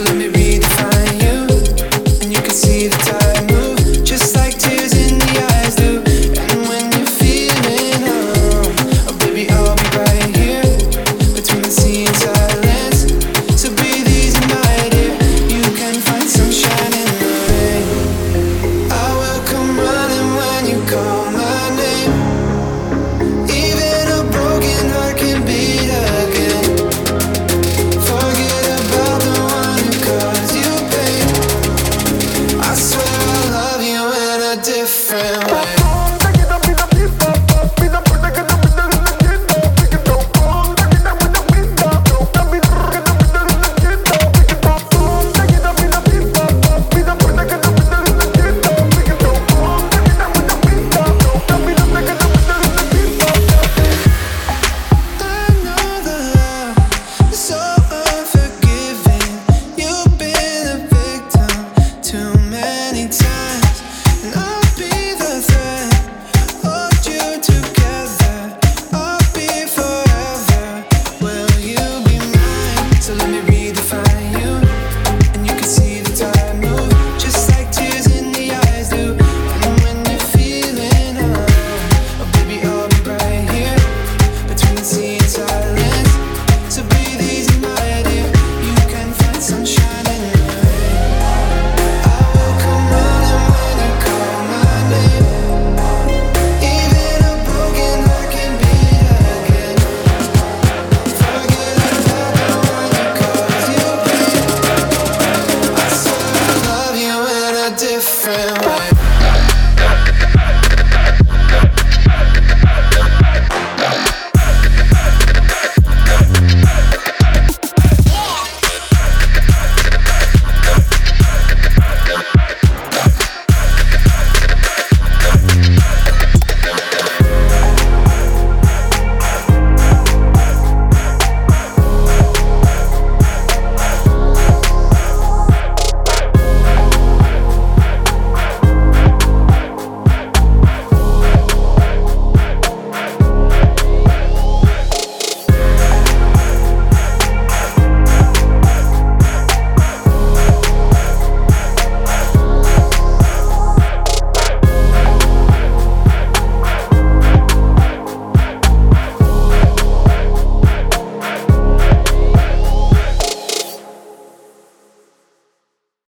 let me be. different way.